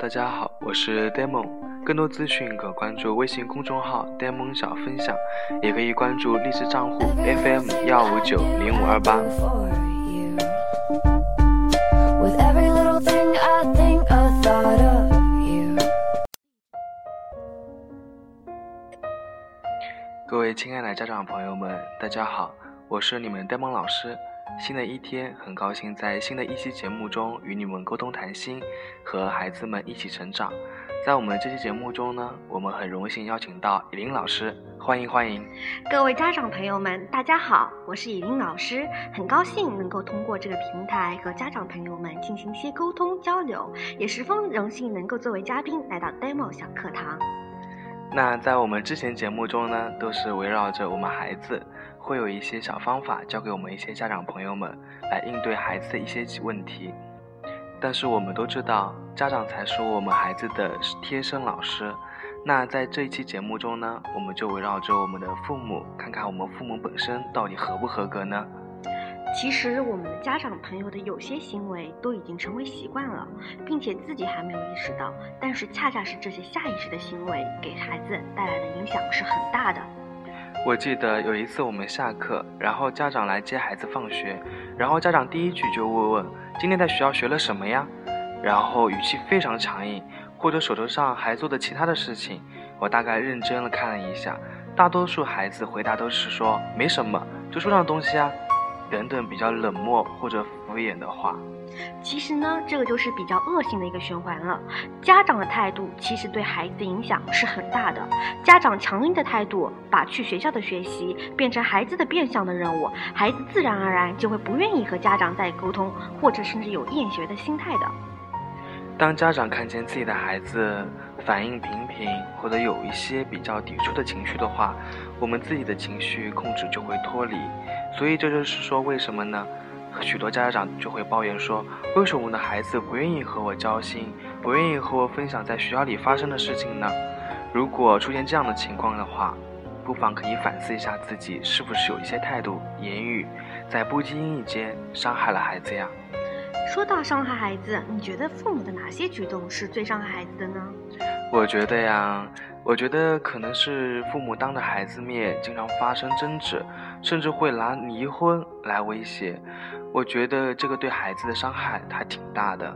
大家好，我是 Demon。更多资讯可关注微信公众号 Demon 小分享，也可以关注励志账户 FM 幺五九零五二八。各位亲爱的家长朋友们，大家好，我是你们 Demon 老师。新的一天，很高兴在新的一期节目中与你们沟通谈心，和孩子们一起成长。在我们这期节目中呢，我们很荣幸邀请到以琳老师，欢迎欢迎。各位家长朋友们，大家好，我是以琳老师，很高兴能够通过这个平台和家长朋友们进行一些沟通交流，也十分荣幸能够作为嘉宾来到 Demo 小课堂。那在我们之前节目中呢，都是围绕着我们孩子。会有一些小方法教给我们一些家长朋友们来应对孩子的一些问题，但是我们都知道，家长才是我们孩子的贴身老师。那在这一期节目中呢，我们就围绕着我们的父母，看看我们父母本身到底合不合格呢？其实我们的家长朋友的有些行为都已经成为习惯了，并且自己还没有意识到，但是恰恰是这些下意识的行为给孩子带来的影响是很大的。我记得有一次我们下课，然后家长来接孩子放学，然后家长第一句就问问今天在学校学了什么呀，然后语气非常强硬，或者手头上还做的其他的事情。我大概认真的看了一下，大多数孩子回答都是说没什么，就书上的东西啊，等等比较冷漠或者敷衍的话。其实呢，这个就是比较恶性的一个循环了。家长的态度其实对孩子的影响是很大的。家长强硬的态度，把去学校的学习变成孩子的变相的任务，孩子自然而然就会不愿意和家长再沟通，或者甚至有厌学的心态的。当家长看见自己的孩子反应平平，或者有一些比较抵触的情绪的话，我们自己的情绪控制就会脱离。所以这就是说，为什么呢？许多家长就会抱怨说：“为什么我的孩子不愿意和我交心，不愿意和我分享在学校里发生的事情呢？”如果出现这样的情况的话，不妨可以反思一下自己是不是有一些态度、言语，在不经意间伤害了孩子呀。说到伤害孩子，你觉得父母的哪些举动是最伤害孩子的呢？我觉得呀，我觉得可能是父母当着孩子面经常发生争执，甚至会拿离婚来威胁。我觉得这个对孩子的伤害还挺大的。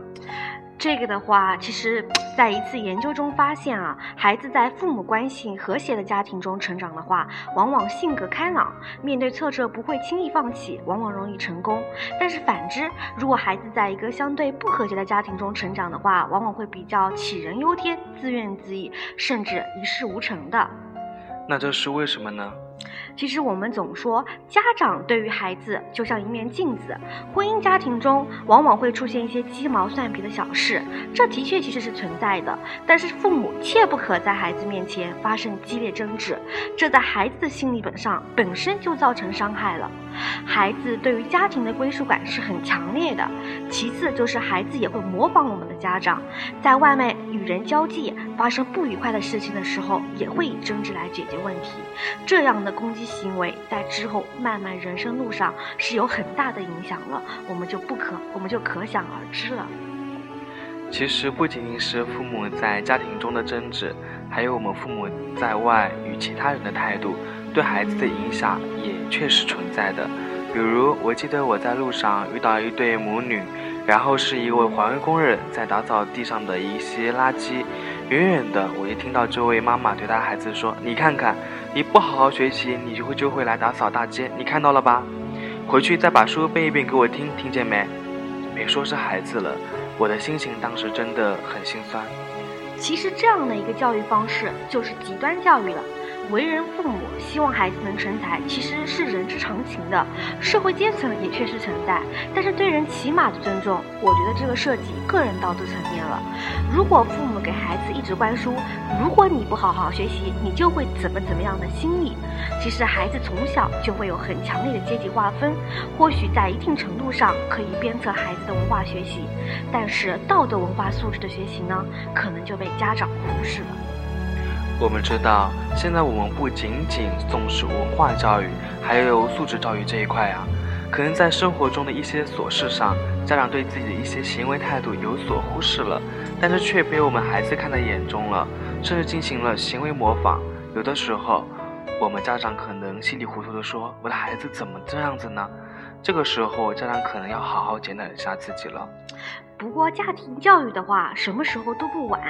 这个的话，其实，在一次研究中发现啊，孩子在父母关系和谐的家庭中成长的话，往往性格开朗，面对挫折不会轻易放弃，往往容易成功。但是反之，如果孩子在一个相对不和谐的家庭中成长的话，往往会比较杞人忧天、自怨自艾，甚至一事无成的。那这是为什么呢？其实我们总说，家长对于孩子就像一面镜子。婚姻家庭中往往会出现一些鸡毛蒜皮的小事，这的确其实是存在的。但是父母切不可在孩子面前发生激烈争执，这在孩子的心理本上本身就造成伤害了。孩子对于家庭的归属感是很强烈的。其次就是孩子也会模仿我们的家长，在外面与人交际发生不愉快的事情的时候，也会以争执来解决问题。这样的攻击行为在之后漫漫人生路上是有很大的影响了，我们就不可我们就可想而知了。其实不仅仅是父母在家庭中的争执，还有我们父母在外与其他人的态度。对孩子的影响也确实存在的，比如我记得我在路上遇到一对母女，然后是一位环卫工人在打扫地上的一些垃圾，远远的我一听到这位妈妈对她孩子说：“你看看，你不好好学习，你就会就会来打扫大街，你看到了吧？回去再把书背一遍给我听，听见没？”别说是孩子了，我的心情当时真的很心酸。其实这样的一个教育方式就是极端教育了。为人父母希望孩子能成才，其实是人之常情的。社会阶层也确实存在，但是对人起码的尊重，我觉得这个涉及个人道德层面了。如果父母给孩子一直灌输“如果你不好好学习，你就会怎么怎么样的”心理，其实孩子从小就会有很强烈的阶级划分。或许在一定程度上可以鞭策孩子的文化学习，但是道德文化素质的学习呢，可能就被家长忽视了。我们知道，现在我们不仅仅重视文化教育，还有素质教育这一块啊。可能在生活中的一些琐事上，家长对自己的一些行为态度有所忽视了，但是却被我们孩子看在眼中了，甚至进行了行为模仿。有的时候，我们家长可能稀里糊涂的说：“我的孩子怎么这样子呢？”这个时候，家长可能要好好检讨一下自己了。不过，家庭教育的话，什么时候都不晚。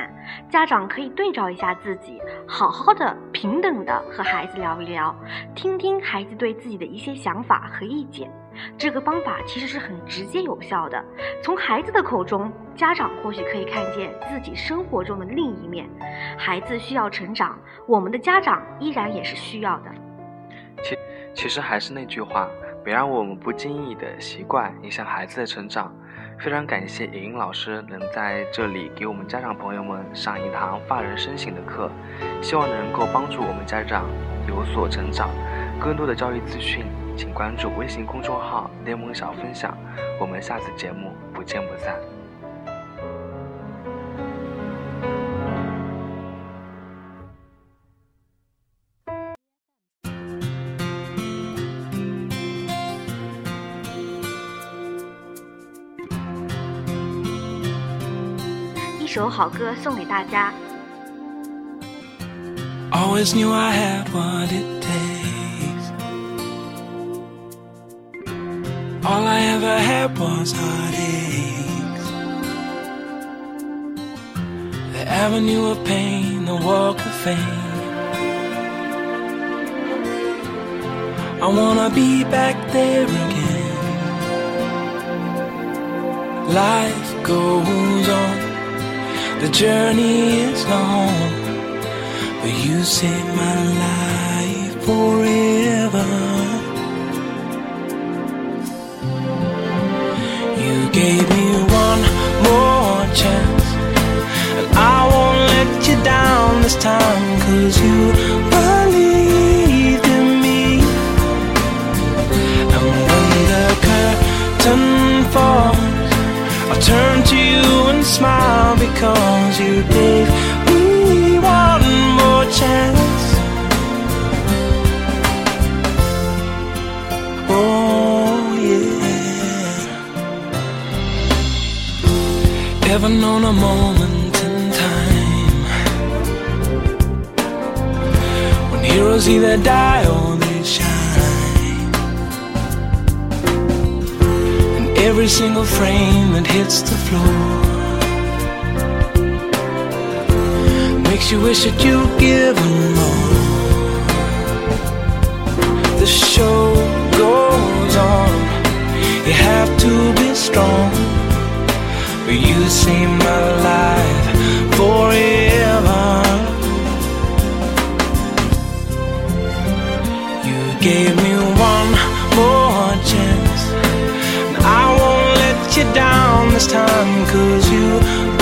家长可以对照一下自己，好好的、平等的和孩子聊一聊，听听孩子对自己的一些想法和意见。这个方法其实是很直接有效的。从孩子的口中，家长或许可以看见自己生活中的另一面。孩子需要成长，我们的家长依然也是需要的。其其实还是那句话，别让我们不经意的习惯影响孩子的成长。非常感谢莹莹老师能在这里给我们家长朋友们上一堂发人深省的课，希望能够帮助我们家长有所成长。更多的教育资讯，请关注微信公众号“联盟小分享”。我们下次节目不见不散。首好歌送给大家。 Always knew I had what it takes. All I ever had was heartaches. The avenue of pain, the walk of fame. I wanna be back there again. Life goes on. The journey is long, but you saved my life forever. You gave me one more chance, and I won't let you down this time, cause you because you gave me one more chance. Oh, yeah. Ever known a moment in time when heroes either die or they shine? And every single frame that hits the floor makes you wish that you'd given more. The show goes on. You have to be strong. But you seem alive forever. You gave me one more chance. And I won't let you down this time, cause you